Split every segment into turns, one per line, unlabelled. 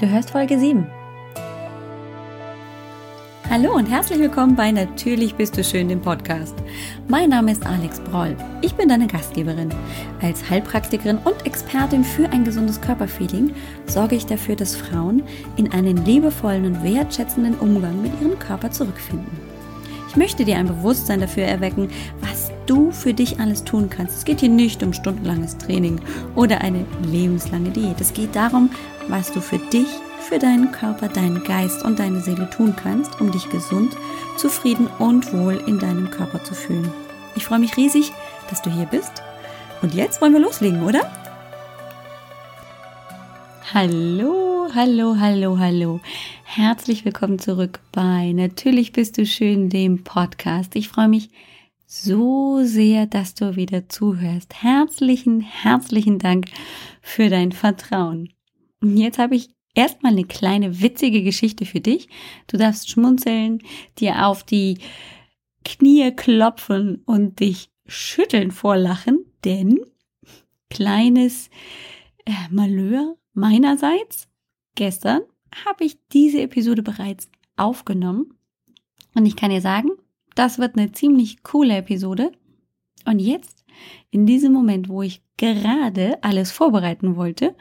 Du hörst Folge 7. Hallo und herzlich willkommen bei Natürlich bist du schön, dem Podcast. Mein Name ist Alex Broll. Ich bin deine Gastgeberin. Als Heilpraktikerin und Expertin für ein gesundes Körperfeeling sorge ich dafür, dass Frauen in einen liebevollen und wertschätzenden Umgang mit ihrem Körper zurückfinden. Ich möchte dir ein Bewusstsein dafür erwecken, was du für dich alles tun kannst. Es geht hier nicht um stundenlanges Training oder eine lebenslange Diät. Es geht darum, was du für dich, für deinen Körper, deinen Geist und deine Seele tun kannst, um dich gesund, zufrieden und wohl in deinem Körper zu fühlen. Ich freue mich riesig, dass du hier bist. Und jetzt wollen wir loslegen, oder? Hallo, hallo, hallo, hallo. Herzlich willkommen zurück bei Natürlich bist du schön, dem Podcast. Ich freue mich so sehr, dass du wieder zuhörst. Herzlichen, herzlichen Dank für dein Vertrauen. Und jetzt habe ich erstmal eine kleine witzige Geschichte für dich. Du darfst schmunzeln, dir auf die Knie klopfen und dich schütteln vor Lachen, denn kleines äh, Malheur meinerseits. Gestern habe ich diese Episode bereits aufgenommen und ich kann dir sagen, das wird eine ziemlich coole Episode. Und jetzt, in diesem Moment, wo ich gerade alles vorbereiten wollte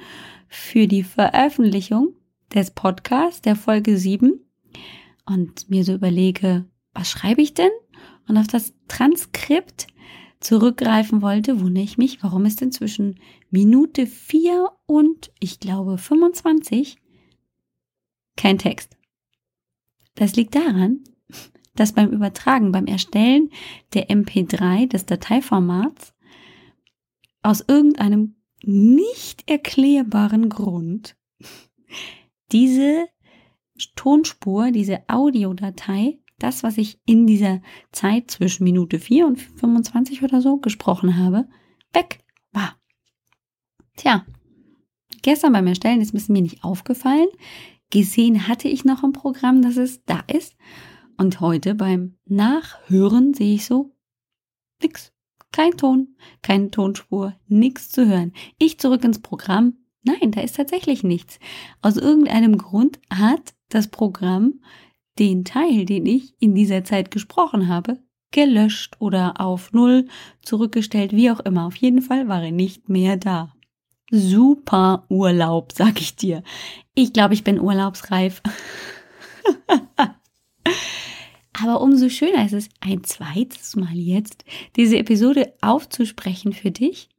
für die Veröffentlichung des Podcasts, der Folge 7, und mir so überlege, was schreibe ich denn? Und auf das Transkript zurückgreifen wollte, wundere ich mich, warum ist denn zwischen Minute 4 und ich glaube 25 kein Text. Das liegt daran, dass beim Übertragen, beim Erstellen der MP3 des Dateiformats aus irgendeinem nicht erklärbaren Grund diese Tonspur, diese Audiodatei, das, was ich in dieser Zeit zwischen Minute 4 und 25 oder so gesprochen habe, weg war. Tja, gestern beim Erstellen ist es mir nicht aufgefallen. Gesehen hatte ich noch im Programm, dass es da ist. Und heute beim Nachhören sehe ich so nix. Kein Ton, keine Tonspur, nichts zu hören. Ich zurück ins Programm. Nein, da ist tatsächlich nichts. Aus irgendeinem Grund hat das Programm den Teil, den ich in dieser Zeit gesprochen habe, gelöscht oder auf Null zurückgestellt, wie auch immer. Auf jeden Fall war er nicht mehr da. Super Urlaub, sag ich dir. Ich glaube, ich bin urlaubsreif. Aber umso schöner ist es, ein zweites Mal jetzt diese Episode aufzusprechen für dich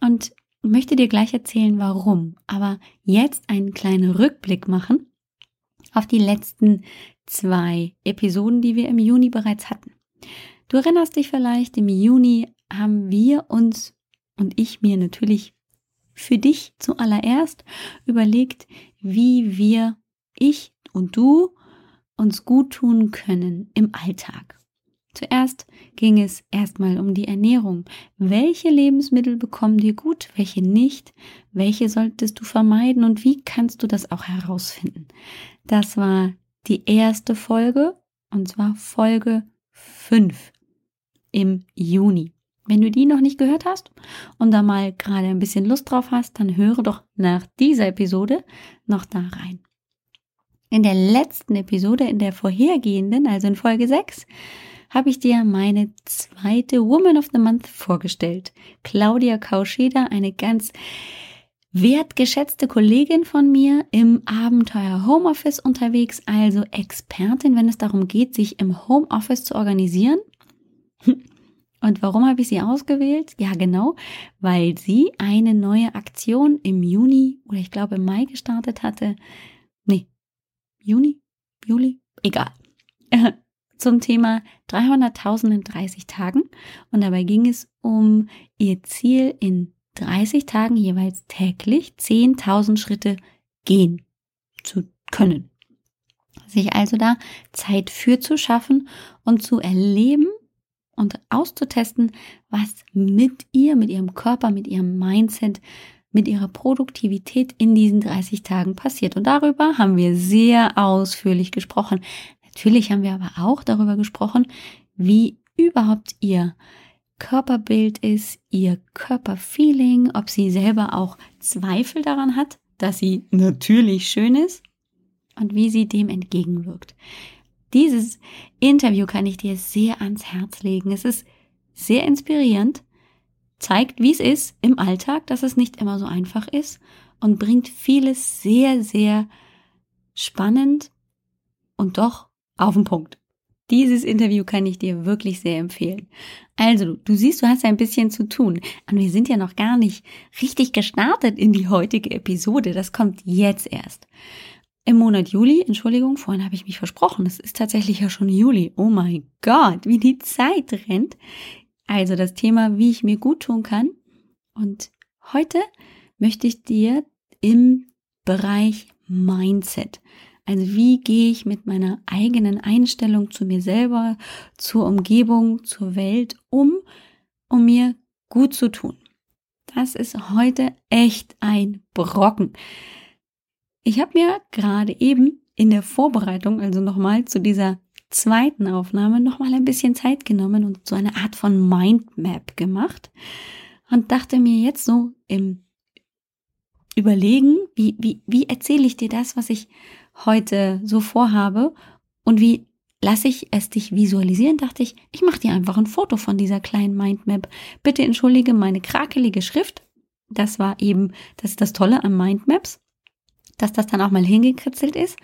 und möchte dir gleich erzählen, warum. Aber jetzt einen kleinen Rückblick machen auf die letzten zwei Episoden, die wir im Juni bereits hatten. Du erinnerst dich vielleicht, im Juni haben wir uns und ich mir natürlich für dich zuallererst überlegt, wie wir, ich und du, uns gut tun können im Alltag. Zuerst ging es erstmal um die Ernährung. Welche Lebensmittel bekommen dir gut, welche nicht? Welche solltest du vermeiden und wie kannst du das auch herausfinden? Das war die erste Folge und zwar Folge 5 im Juni. Wenn du die noch nicht gehört hast und da mal gerade ein bisschen Lust drauf hast, dann höre doch nach dieser Episode noch da rein. In der letzten Episode, in der vorhergehenden, also in Folge 6, habe ich dir meine zweite Woman of the Month vorgestellt. Claudia Kauscheder, eine ganz wertgeschätzte Kollegin von mir im Abenteuer Homeoffice unterwegs, also Expertin, wenn es darum geht, sich im Homeoffice zu organisieren. Und warum habe ich sie ausgewählt? Ja, genau, weil sie eine neue Aktion im Juni oder ich glaube im Mai gestartet hatte. Nee, Juni, Juli, egal. Zum Thema 300.000 in 30 Tagen. Und dabei ging es um ihr Ziel in 30 Tagen jeweils täglich 10.000 Schritte gehen zu können. Sich also da Zeit für zu schaffen und zu erleben und auszutesten, was mit ihr, mit ihrem Körper, mit ihrem Mindset, mit ihrer Produktivität in diesen 30 Tagen passiert. Und darüber haben wir sehr ausführlich gesprochen. Natürlich haben wir aber auch darüber gesprochen, wie überhaupt ihr Körperbild ist, ihr Körperfeeling, ob sie selber auch Zweifel daran hat, dass sie natürlich schön ist und wie sie dem entgegenwirkt. Dieses Interview kann ich dir sehr ans Herz legen. Es ist sehr inspirierend, zeigt, wie es ist im Alltag, dass es nicht immer so einfach ist und bringt vieles sehr, sehr spannend und doch auf den Punkt. Dieses Interview kann ich dir wirklich sehr empfehlen. Also, du siehst, du hast ein bisschen zu tun. Und wir sind ja noch gar nicht richtig gestartet in die heutige Episode. Das kommt jetzt erst. Im Monat Juli, Entschuldigung, vorhin habe ich mich versprochen, es ist tatsächlich ja schon Juli. Oh mein Gott, wie die Zeit rennt. Also das Thema, wie ich mir gut tun kann. Und heute möchte ich dir im Bereich Mindset, also wie gehe ich mit meiner eigenen Einstellung zu mir selber, zur Umgebung, zur Welt um, um mir gut zu tun. Das ist heute echt ein Brocken. Ich habe mir gerade eben in der Vorbereitung, also nochmal zu dieser zweiten Aufnahme, nochmal ein bisschen Zeit genommen und so eine Art von Mindmap gemacht und dachte mir jetzt so im Überlegen, wie, wie, wie erzähle ich dir das, was ich heute so vorhabe und wie lasse ich es dich visualisieren, dachte ich, ich mache dir einfach ein Foto von dieser kleinen Mindmap. Bitte entschuldige meine krakelige Schrift. Das war eben, das ist das Tolle an Mindmaps dass das dann auch mal hingekritzelt ist.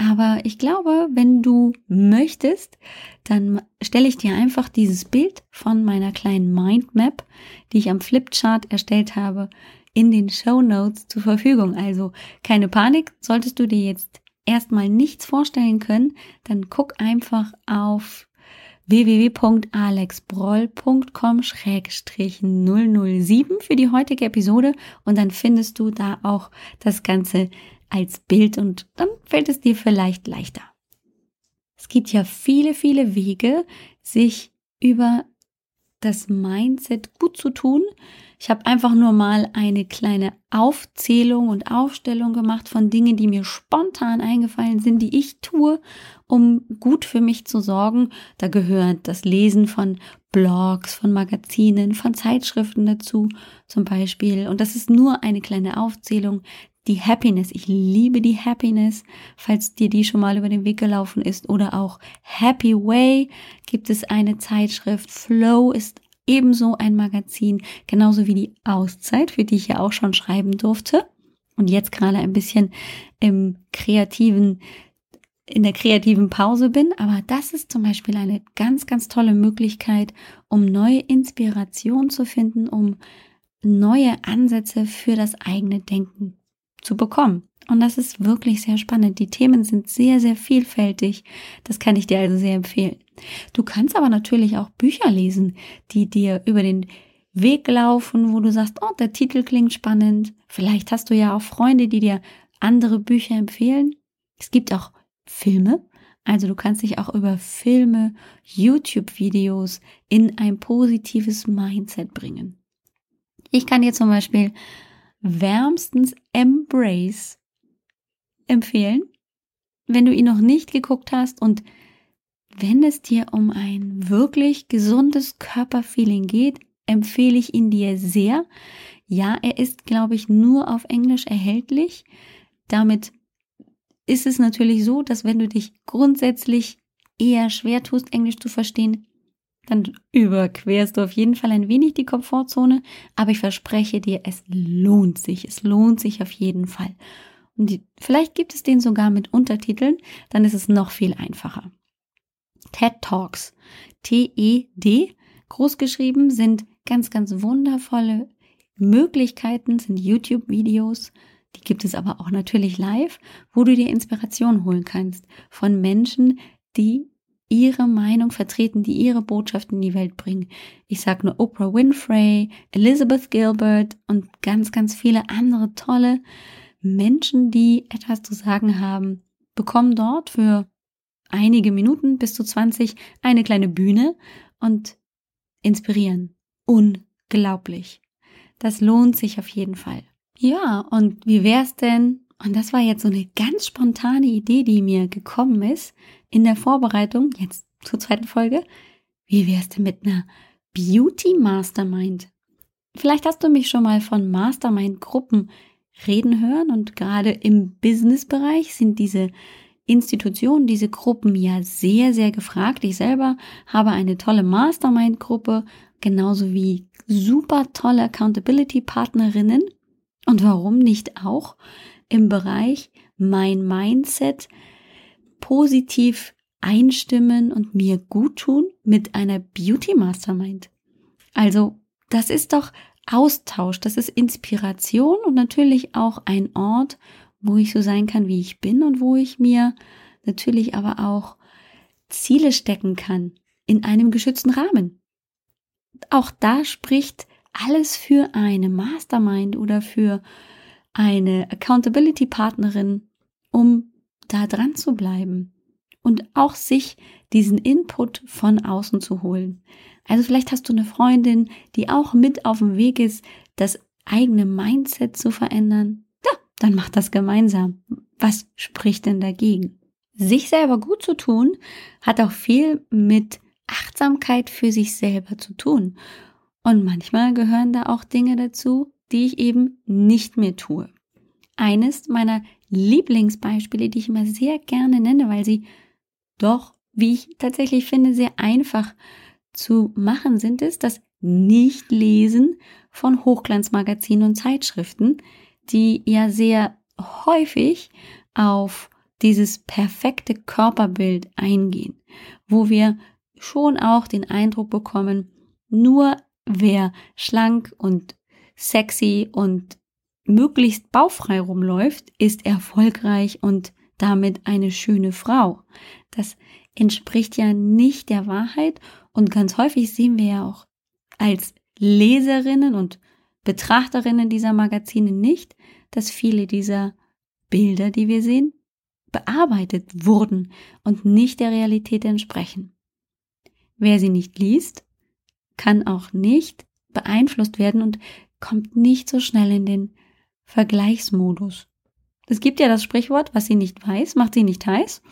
Aber ich glaube, wenn du möchtest, dann stelle ich dir einfach dieses Bild von meiner kleinen Mindmap, die ich am Flipchart erstellt habe, in den Show Notes zur Verfügung. Also keine Panik, solltest du dir jetzt erstmal nichts vorstellen können, dann guck einfach auf www.alexbroll.com-007 für die heutige Episode und dann findest du da auch das Ganze als Bild und dann fällt es dir vielleicht leichter. Es gibt ja viele, viele Wege, sich über das Mindset gut zu tun. Ich habe einfach nur mal eine kleine Aufzählung und Aufstellung gemacht von Dingen, die mir spontan eingefallen sind, die ich tue, um gut für mich zu sorgen. Da gehört das Lesen von Blogs, von Magazinen, von Zeitschriften dazu zum Beispiel. Und das ist nur eine kleine Aufzählung. Die Happiness, ich liebe die Happiness, falls dir die schon mal über den Weg gelaufen ist. Oder auch Happy Way gibt es eine Zeitschrift. Flow ist ebenso ein Magazin, genauso wie die Auszeit, für die ich ja auch schon schreiben durfte. Und jetzt gerade ein bisschen im kreativen, in der kreativen Pause bin. Aber das ist zum Beispiel eine ganz, ganz tolle Möglichkeit, um neue Inspiration zu finden, um neue Ansätze für das eigene Denken zu bekommen. Und das ist wirklich sehr spannend. Die Themen sind sehr, sehr vielfältig. Das kann ich dir also sehr empfehlen. Du kannst aber natürlich auch Bücher lesen, die dir über den Weg laufen, wo du sagst, oh, der Titel klingt spannend. Vielleicht hast du ja auch Freunde, die dir andere Bücher empfehlen. Es gibt auch Filme. Also du kannst dich auch über Filme, YouTube-Videos in ein positives Mindset bringen. Ich kann dir zum Beispiel wärmstens Embrace empfehlen, wenn du ihn noch nicht geguckt hast und wenn es dir um ein wirklich gesundes Körperfeeling geht, empfehle ich ihn dir sehr. Ja, er ist, glaube ich, nur auf Englisch erhältlich. Damit ist es natürlich so, dass wenn du dich grundsätzlich eher schwer tust, Englisch zu verstehen, dann überquerst du auf jeden Fall ein wenig die Komfortzone, aber ich verspreche dir, es lohnt sich. Es lohnt sich auf jeden Fall. Und die, vielleicht gibt es den sogar mit Untertiteln, dann ist es noch viel einfacher. TED Talks, T-E-D, großgeschrieben, sind ganz, ganz wundervolle Möglichkeiten, sind YouTube-Videos, die gibt es aber auch natürlich live, wo du dir Inspiration holen kannst von Menschen, die ihre Meinung vertreten, die ihre Botschaft in die Welt bringen. Ich sage nur Oprah Winfrey, Elizabeth Gilbert und ganz, ganz viele andere tolle Menschen, die etwas zu sagen haben, bekommen dort für einige Minuten bis zu 20 eine kleine Bühne und inspirieren. Unglaublich. Das lohnt sich auf jeden Fall. Ja, und wie wär's denn? Und das war jetzt so eine ganz spontane Idee, die mir gekommen ist in der Vorbereitung, jetzt zur zweiten Folge. Wie wär's denn mit einer Beauty Mastermind? Vielleicht hast du mich schon mal von Mastermind-Gruppen reden hören und gerade im Businessbereich sind diese Institutionen, diese Gruppen ja sehr, sehr gefragt. Ich selber habe eine tolle Mastermind-Gruppe, genauso wie super tolle Accountability-Partnerinnen. Und warum nicht auch im Bereich mein Mindset positiv einstimmen und mir gut tun mit einer Beauty Mastermind? Also, das ist doch Austausch, das ist Inspiration und natürlich auch ein Ort, wo ich so sein kann, wie ich bin und wo ich mir natürlich aber auch Ziele stecken kann in einem geschützten Rahmen. Auch da spricht alles für eine Mastermind oder für eine Accountability Partnerin, um da dran zu bleiben und auch sich diesen Input von außen zu holen. Also vielleicht hast du eine Freundin, die auch mit auf dem Weg ist, das eigene Mindset zu verändern dann macht das gemeinsam. Was spricht denn dagegen? Sich selber gut zu tun, hat auch viel mit Achtsamkeit für sich selber zu tun. Und manchmal gehören da auch Dinge dazu, die ich eben nicht mehr tue. Eines meiner Lieblingsbeispiele, die ich immer sehr gerne nenne, weil sie doch, wie ich tatsächlich finde, sehr einfach zu machen sind, ist das Nichtlesen von Hochglanzmagazinen und Zeitschriften, die ja sehr häufig auf dieses perfekte Körperbild eingehen, wo wir schon auch den Eindruck bekommen, nur wer schlank und sexy und möglichst baufrei rumläuft, ist erfolgreich und damit eine schöne Frau. Das entspricht ja nicht der Wahrheit und ganz häufig sehen wir ja auch als Leserinnen und Betrachterinnen dieser Magazine nicht, dass viele dieser Bilder, die wir sehen, bearbeitet wurden und nicht der Realität entsprechen. Wer sie nicht liest, kann auch nicht beeinflusst werden und kommt nicht so schnell in den Vergleichsmodus. Es gibt ja das Sprichwort, was sie nicht weiß, macht sie nicht heiß.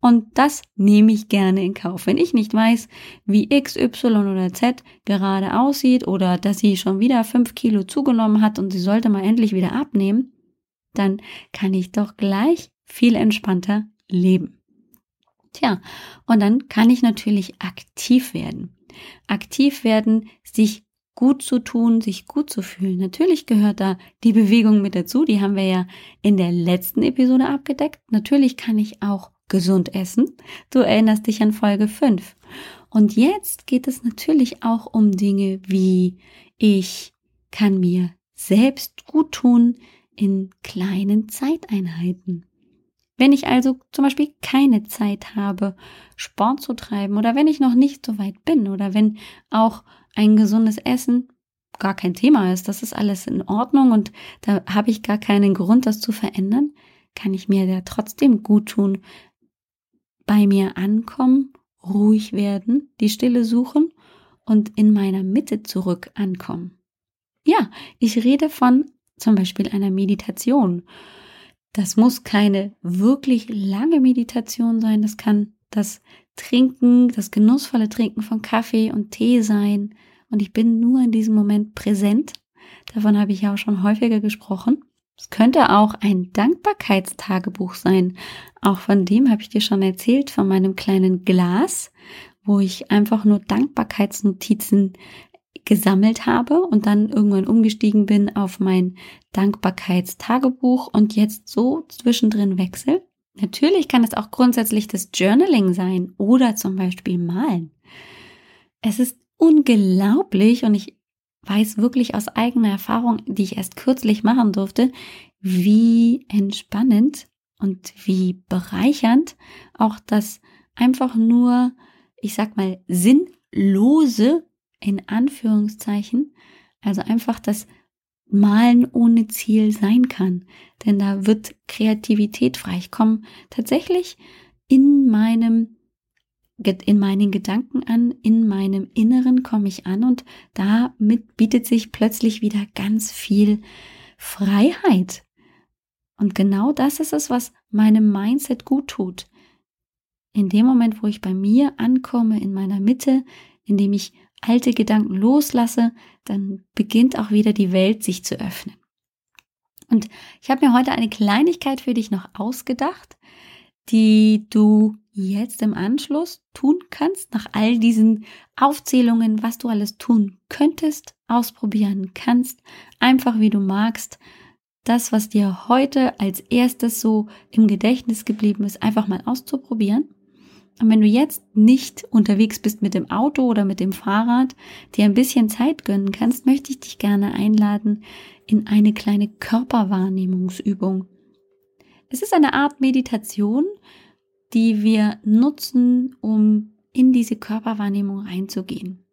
Und das nehme ich gerne in Kauf. Wenn ich nicht weiß, wie X, Y oder Z gerade aussieht oder dass sie schon wieder fünf Kilo zugenommen hat und sie sollte mal endlich wieder abnehmen, dann kann ich doch gleich viel entspannter leben. Tja, und dann kann ich natürlich aktiv werden. Aktiv werden, sich gut zu tun, sich gut zu fühlen. Natürlich gehört da die Bewegung mit dazu, die haben wir ja in der letzten Episode abgedeckt. Natürlich kann ich auch gesund essen. Du erinnerst dich an Folge 5. Und jetzt geht es natürlich auch um Dinge wie ich kann mir selbst gut tun in kleinen Zeiteinheiten. Wenn ich also zum Beispiel keine Zeit habe, Sport zu treiben oder wenn ich noch nicht so weit bin oder wenn auch ein gesundes Essen gar kein Thema ist, das ist alles in Ordnung und da habe ich gar keinen Grund, das zu verändern, kann ich mir da trotzdem gut tun, bei mir ankommen, ruhig werden, die Stille suchen und in meiner Mitte zurück ankommen. Ja, ich rede von zum Beispiel einer Meditation. Das muss keine wirklich lange Meditation sein. Das kann das Trinken, das genussvolle Trinken von Kaffee und Tee sein. Und ich bin nur in diesem Moment präsent. Davon habe ich ja auch schon häufiger gesprochen. Es könnte auch ein Dankbarkeitstagebuch sein. Auch von dem habe ich dir schon erzählt, von meinem kleinen Glas, wo ich einfach nur Dankbarkeitsnotizen gesammelt habe und dann irgendwann umgestiegen bin auf mein Dankbarkeitstagebuch und jetzt so zwischendrin wechsel. Natürlich kann es auch grundsätzlich das Journaling sein oder zum Beispiel malen. Es ist unglaublich und ich weiß wirklich aus eigener Erfahrung, die ich erst kürzlich machen durfte, wie entspannend und wie bereichernd auch das einfach nur, ich sag mal, sinnlose, in Anführungszeichen, also einfach das Malen ohne Ziel sein kann. Denn da wird Kreativität frei. Ich komme tatsächlich in meinem in meinen Gedanken an, in meinem Inneren komme ich an und damit bietet sich plötzlich wieder ganz viel Freiheit. Und genau das ist es, was meinem Mindset gut tut. In dem Moment, wo ich bei mir ankomme, in meiner Mitte, in dem ich alte Gedanken loslasse, dann beginnt auch wieder die Welt sich zu öffnen. Und ich habe mir heute eine Kleinigkeit für dich noch ausgedacht, die du jetzt im Anschluss tun kannst, nach all diesen Aufzählungen, was du alles tun könntest, ausprobieren kannst, einfach wie du magst. Das, was dir heute als erstes so im Gedächtnis geblieben ist, einfach mal auszuprobieren. Und wenn du jetzt nicht unterwegs bist mit dem Auto oder mit dem Fahrrad, dir ein bisschen Zeit gönnen kannst, möchte ich dich gerne einladen in eine kleine Körperwahrnehmungsübung. Es ist eine Art Meditation, die wir nutzen, um in diese Körperwahrnehmung reinzugehen.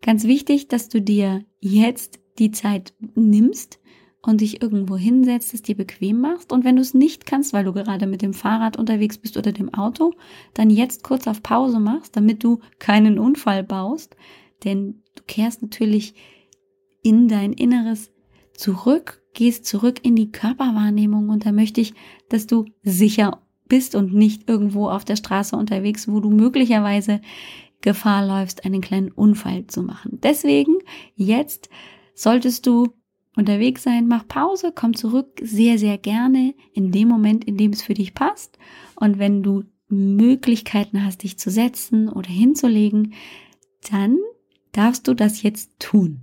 Ganz wichtig, dass du dir jetzt die Zeit nimmst, und dich irgendwo hinsetzt, es dir bequem machst. Und wenn du es nicht kannst, weil du gerade mit dem Fahrrad unterwegs bist oder dem Auto, dann jetzt kurz auf Pause machst, damit du keinen Unfall baust. Denn du kehrst natürlich in dein Inneres zurück, gehst zurück in die Körperwahrnehmung und da möchte ich, dass du sicher bist und nicht irgendwo auf der Straße unterwegs, wo du möglicherweise Gefahr läufst, einen kleinen Unfall zu machen. Deswegen jetzt solltest du unterwegs sein, mach Pause, komm zurück, sehr, sehr gerne in dem Moment, in dem es für dich passt. Und wenn du Möglichkeiten hast, dich zu setzen oder hinzulegen, dann darfst du das jetzt tun.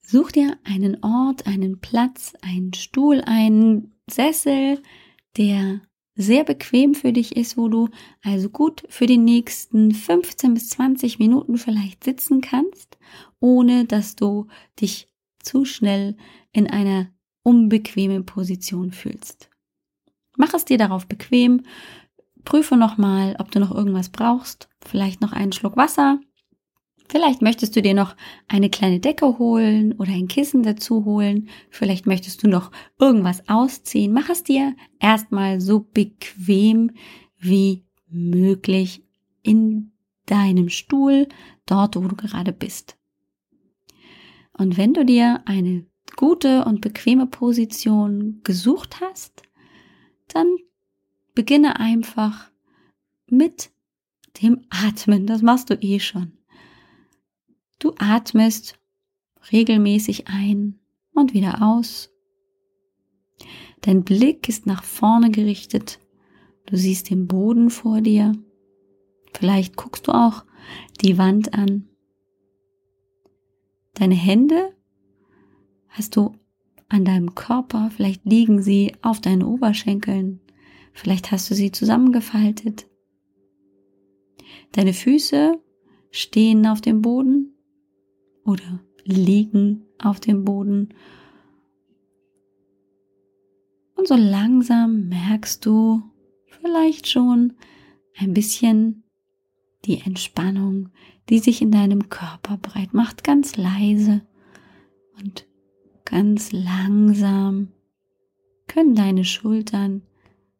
Such dir einen Ort, einen Platz, einen Stuhl, einen Sessel, der sehr bequem für dich ist, wo du also gut für die nächsten 15 bis 20 Minuten vielleicht sitzen kannst, ohne dass du dich zu schnell in einer unbequemen Position fühlst. Mach es dir darauf bequem, prüfe nochmal, ob du noch irgendwas brauchst, vielleicht noch einen Schluck Wasser, Vielleicht möchtest du dir noch eine kleine Decke holen oder ein Kissen dazu holen. Vielleicht möchtest du noch irgendwas ausziehen. Mach es dir erstmal so bequem wie möglich in deinem Stuhl, dort wo du gerade bist. Und wenn du dir eine gute und bequeme Position gesucht hast, dann beginne einfach mit dem Atmen. Das machst du eh schon. Du atmest regelmäßig ein und wieder aus. Dein Blick ist nach vorne gerichtet. Du siehst den Boden vor dir. Vielleicht guckst du auch die Wand an. Deine Hände hast du an deinem Körper, vielleicht liegen sie auf deinen Oberschenkeln, vielleicht hast du sie zusammengefaltet. Deine Füße stehen auf dem Boden oder liegen auf dem Boden. Und so langsam merkst du vielleicht schon ein bisschen die Entspannung, die sich in deinem Körper breit macht, ganz leise und ganz langsam können deine Schultern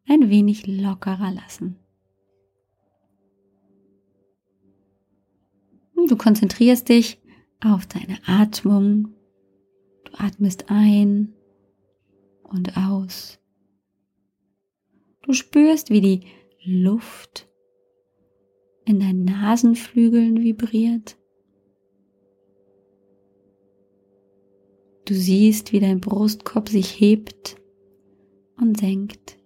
ein wenig lockerer lassen. Du konzentrierst dich auf deine Atmung. Du atmest ein und aus. Du spürst, wie die Luft in deinen Nasenflügeln vibriert. Du siehst, wie dein Brustkorb sich hebt und senkt.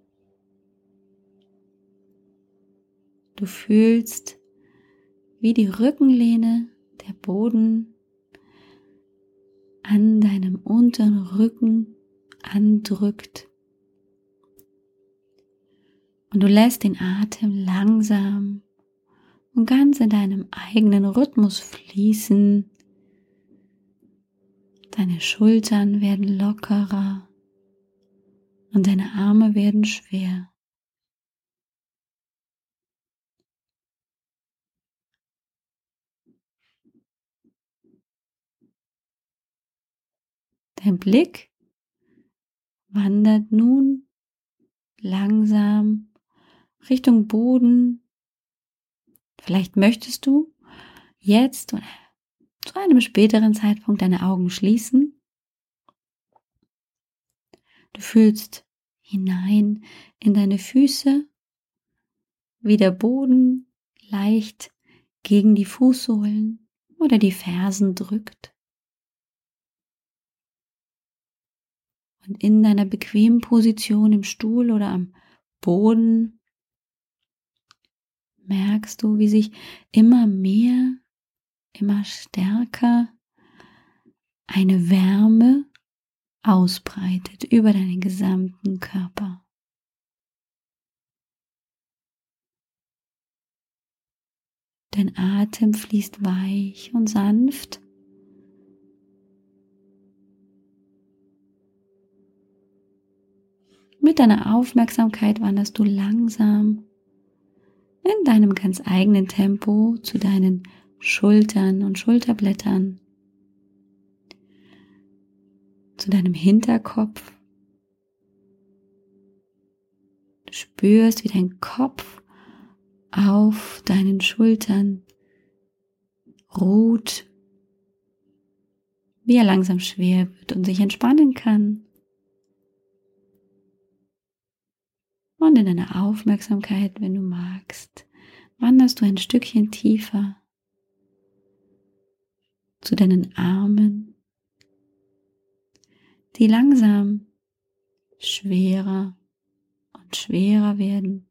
Du fühlst, wie die Rückenlehne, der Boden an deinem unteren Rücken andrückt. Und du lässt den Atem langsam und ganz in deinem eigenen Rhythmus fließen. Deine Schultern werden lockerer und deine Arme werden schwer. Dein Blick wandert nun langsam Richtung Boden Vielleicht möchtest du jetzt oder zu einem späteren Zeitpunkt deine Augen schließen. Du fühlst hinein in deine Füße, wie der Boden leicht gegen die Fußsohlen oder die Fersen drückt. Und in deiner bequemen Position im Stuhl oder am Boden merkst du, wie sich immer mehr, immer stärker eine Wärme ausbreitet über deinen gesamten Körper. Dein Atem fließt weich und sanft. Mit deiner Aufmerksamkeit wanderst du langsam in deinem ganz eigenen Tempo zu deinen Schultern und Schulterblättern, zu deinem Hinterkopf. Du spürst, wie dein Kopf auf deinen Schultern ruht, wie er langsam schwer wird und sich entspannen kann. Und in deiner Aufmerksamkeit, wenn du magst, wanderst du ein Stückchen tiefer zu deinen Armen, die langsam schwerer und schwerer werden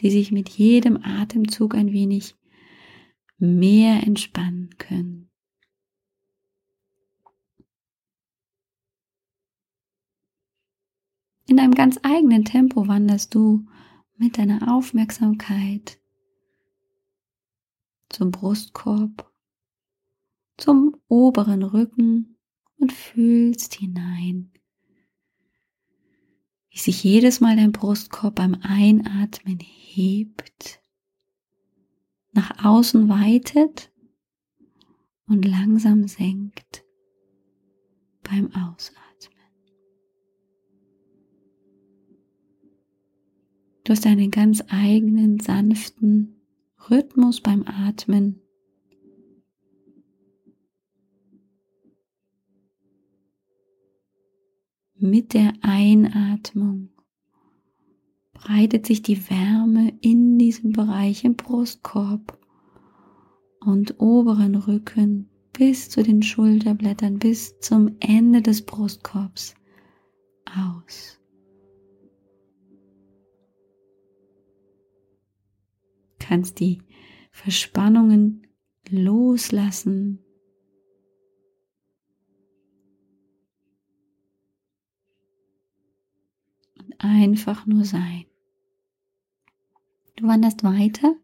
die sich mit jedem Atemzug ein wenig mehr entspannen können. In einem ganz eigenen Tempo wanderst du mit deiner Aufmerksamkeit zum Brustkorb, zum oberen Rücken und fühlst hinein wie sich jedes Mal dein Brustkorb beim Einatmen hebt, nach außen weitet und langsam senkt beim Ausatmen. Du hast einen ganz eigenen sanften Rhythmus beim Atmen. Mit der Einatmung breitet sich die Wärme in diesem Bereich im Brustkorb und oberen Rücken bis zu den Schulterblättern, bis zum Ende des Brustkorbs aus. Kannst die Verspannungen loslassen einfach nur sein. Du wanderst weiter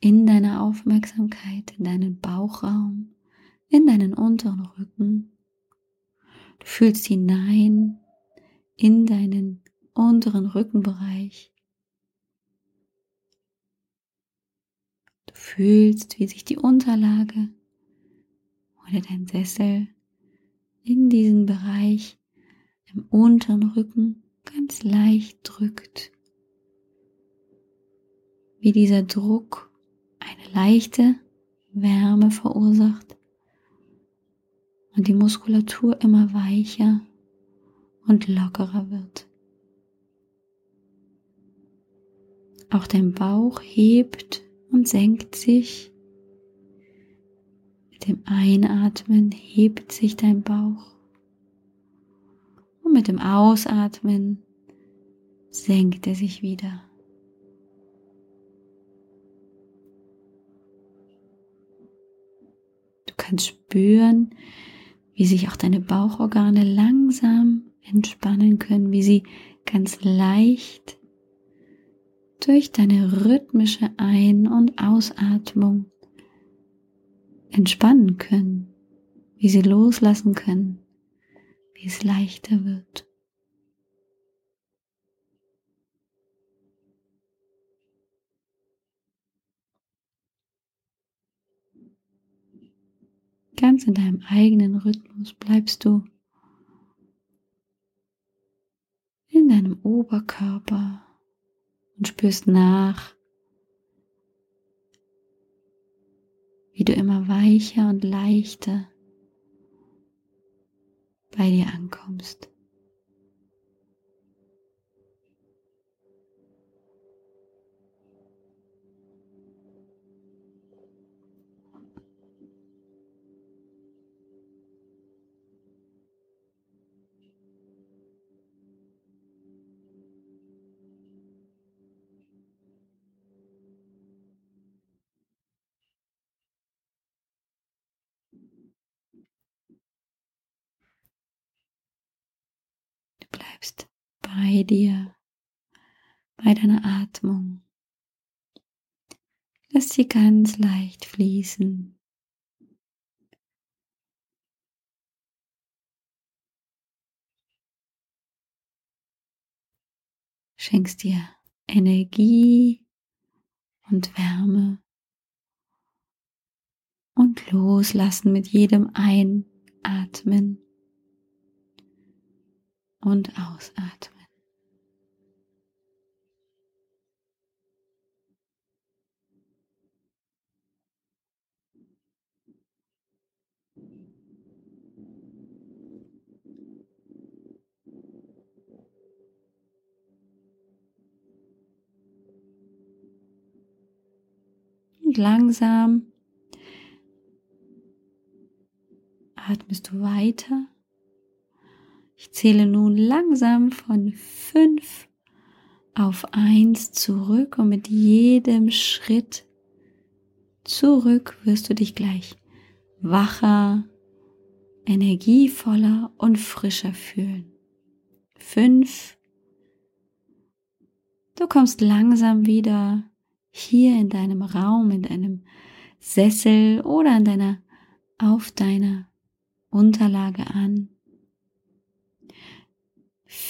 in deiner Aufmerksamkeit, in deinen Bauchraum, in deinen unteren Rücken. Du fühlst hinein in deinen unteren Rückenbereich. Fühlst, wie sich die Unterlage oder dein Sessel in diesen Bereich im unteren Rücken ganz leicht drückt. Wie dieser Druck eine leichte Wärme verursacht und die Muskulatur immer weicher und lockerer wird. Auch dein Bauch hebt und senkt sich. Mit dem Einatmen hebt sich dein Bauch mit dem Ausatmen senkt er sich wieder. Du kannst spüren, wie sich auch deine Bauchorgane langsam entspannen können, wie sie ganz leicht durch deine rhythmische Ein- und Ausatmung entspannen können, wie sie loslassen können wie es leichter wird. Ganz in deinem eigenen Rhythmus bleibst du in deinem Oberkörper und spürst nach, wie du immer weicher und leichter bei dir ankommst. Bleibst bei dir, bei deiner Atmung. Lass sie ganz leicht fließen. Schenkst dir Energie und Wärme und loslassen mit jedem Einatmen und Ausatmen. Und langsam atmest du weiter. Ich zähle nun langsam von fünf auf eins zurück und mit jedem Schritt zurück wirst du dich gleich wacher, energievoller und frischer fühlen. Fünf. Du kommst langsam wieder hier in deinem Raum, in deinem Sessel oder an deiner, auf deiner Unterlage an.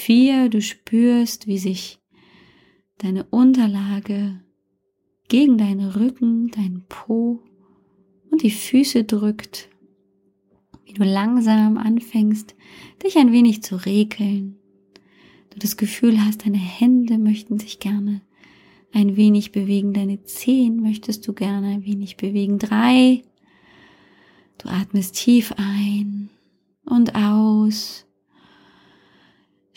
Vier, du spürst, wie sich deine Unterlage gegen deinen Rücken, deinen Po und die Füße drückt, wie du langsam anfängst, dich ein wenig zu regeln. Du das Gefühl hast, deine Hände möchten sich gerne ein wenig bewegen, deine Zehen möchtest du gerne ein wenig bewegen. Drei, Du atmest tief ein und aus.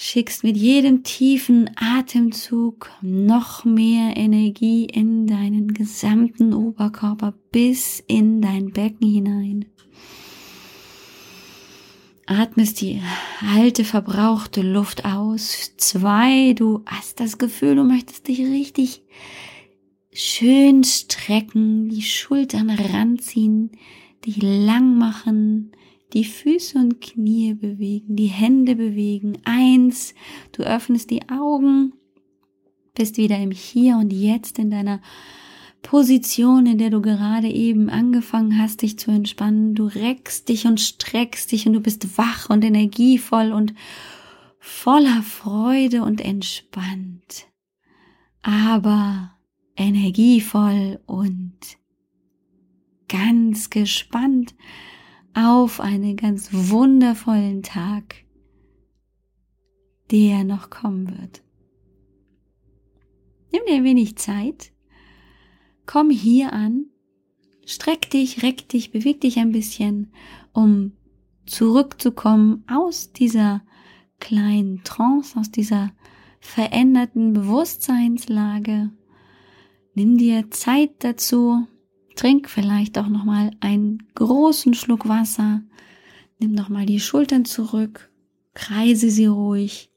Schickst mit jedem tiefen Atemzug noch mehr Energie in deinen gesamten Oberkörper bis in dein Becken hinein. Atmest die alte, verbrauchte Luft aus. Zwei, du hast das Gefühl, du möchtest dich richtig schön strecken, die Schultern ranziehen, dich lang machen, die Füße und Knie bewegen, die Hände bewegen. Eins, du öffnest die Augen, bist wieder im Hier und Jetzt in deiner Position, in der du gerade eben angefangen hast, dich zu entspannen. Du reckst dich und streckst dich und du bist wach und energievoll und voller Freude und entspannt. Aber energievoll und ganz gespannt auf einen ganz wundervollen Tag, der noch kommen wird. Nimm dir ein wenig Zeit, komm hier an, streck dich, reck dich, beweg dich ein bisschen, um zurückzukommen aus dieser kleinen Trance, aus dieser veränderten Bewusstseinslage. Nimm dir Zeit dazu, Trink vielleicht auch noch mal einen großen Schluck Wasser. Nimm noch mal die Schultern zurück, kreise sie ruhig,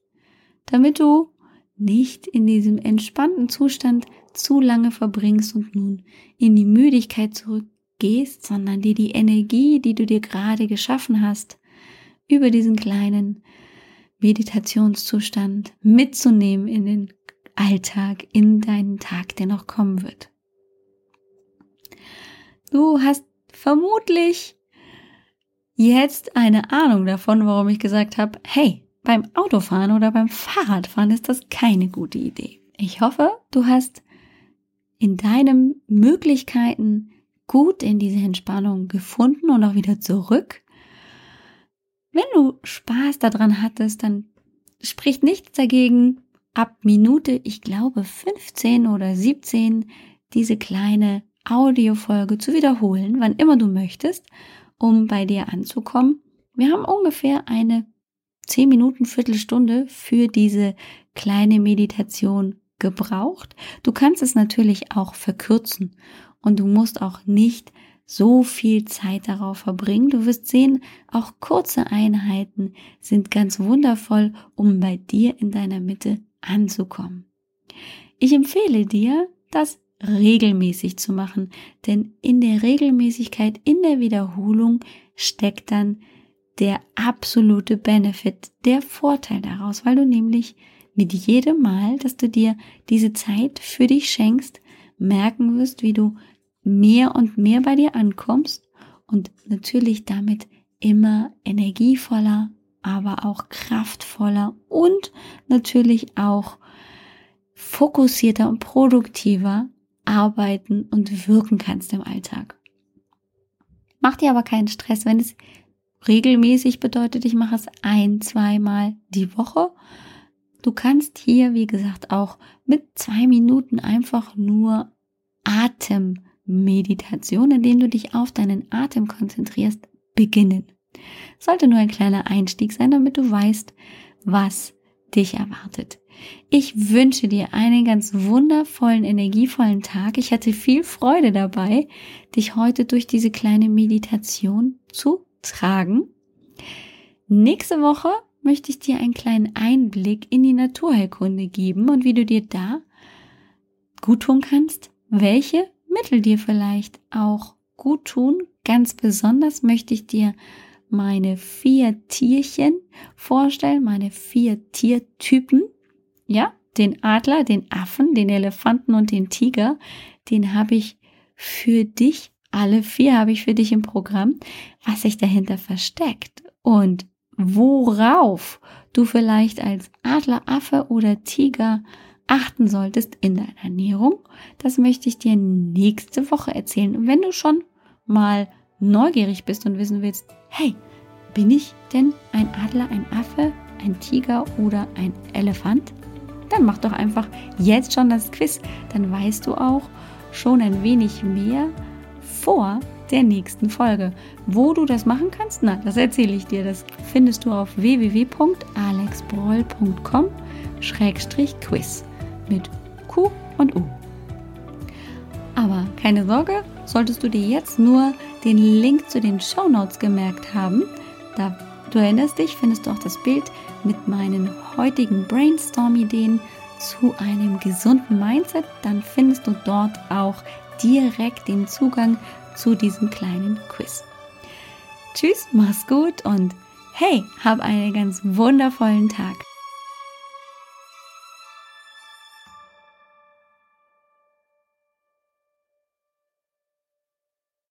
damit du nicht in diesem entspannten Zustand zu lange verbringst und nun in die Müdigkeit zurückgehst, sondern dir die Energie, die du dir gerade geschaffen hast, über diesen kleinen Meditationszustand mitzunehmen in den Alltag, in deinen Tag, der noch kommen wird. Du hast vermutlich jetzt eine Ahnung davon, warum ich gesagt habe, hey, beim Autofahren oder beim Fahrradfahren ist das keine gute Idee. Ich hoffe, du hast in deinen Möglichkeiten gut in diese Entspannung gefunden und auch wieder zurück. Wenn du Spaß daran hattest, dann spricht nichts dagegen, ab Minute, ich glaube 15 oder 17, diese kleine Audiofolge zu wiederholen, wann immer du möchtest, um bei dir anzukommen. Wir haben ungefähr eine 10 Minuten, Viertelstunde für diese kleine Meditation gebraucht. Du kannst es natürlich auch verkürzen und du musst auch nicht so viel Zeit darauf verbringen. Du wirst sehen, auch kurze Einheiten sind ganz wundervoll, um bei dir in deiner Mitte anzukommen. Ich empfehle dir, das regelmäßig zu machen. Denn in der Regelmäßigkeit, in der Wiederholung steckt dann der absolute Benefit, der Vorteil daraus, weil du nämlich mit jedem Mal, dass du dir diese Zeit für dich schenkst, merken wirst, wie du mehr und mehr bei dir ankommst und natürlich damit immer energievoller, aber auch kraftvoller und natürlich auch fokussierter und produktiver arbeiten und wirken kannst im Alltag. Mach dir aber keinen Stress, wenn es regelmäßig bedeutet, ich mache es ein, zweimal die Woche. Du kannst hier, wie gesagt, auch mit zwei Minuten einfach nur Atemmeditation, indem du dich auf deinen Atem konzentrierst, beginnen. Sollte nur ein kleiner Einstieg sein, damit du weißt, was dich erwartet. Ich wünsche dir einen ganz wundervollen, energievollen Tag. Ich hatte viel Freude dabei, dich heute durch diese kleine Meditation zu tragen. Nächste Woche möchte ich dir einen kleinen Einblick in die Naturheilkunde geben und wie du dir da gut tun kannst, welche Mittel dir vielleicht auch gut tun. Ganz besonders möchte ich dir meine vier Tierchen vorstellen, meine vier Tiertypen. Ja, den Adler, den Affen, den Elefanten und den Tiger, den habe ich für dich, alle vier habe ich für dich im Programm, was sich dahinter versteckt und worauf du vielleicht als Adler, Affe oder Tiger achten solltest in deiner Ernährung, das möchte ich dir nächste Woche erzählen. Wenn du schon mal neugierig bist und wissen willst, hey, bin ich denn ein Adler, ein Affe, ein Tiger oder ein Elefant? Dann mach doch einfach jetzt schon das Quiz. Dann weißt du auch schon ein wenig mehr vor der nächsten Folge. Wo du das machen kannst, na, das erzähle ich dir. Das findest du auf www.alexbroll.com-quiz mit Q und U. Aber keine Sorge, solltest du dir jetzt nur den Link zu den Show Notes gemerkt haben, da du erinnerst dich, findest du auch das Bild mit meinen heutigen Brainstorm-Ideen zu einem gesunden Mindset. Dann findest du dort auch direkt den Zugang zu diesem kleinen Quiz. Tschüss, mach's gut und hey, hab einen ganz wundervollen Tag.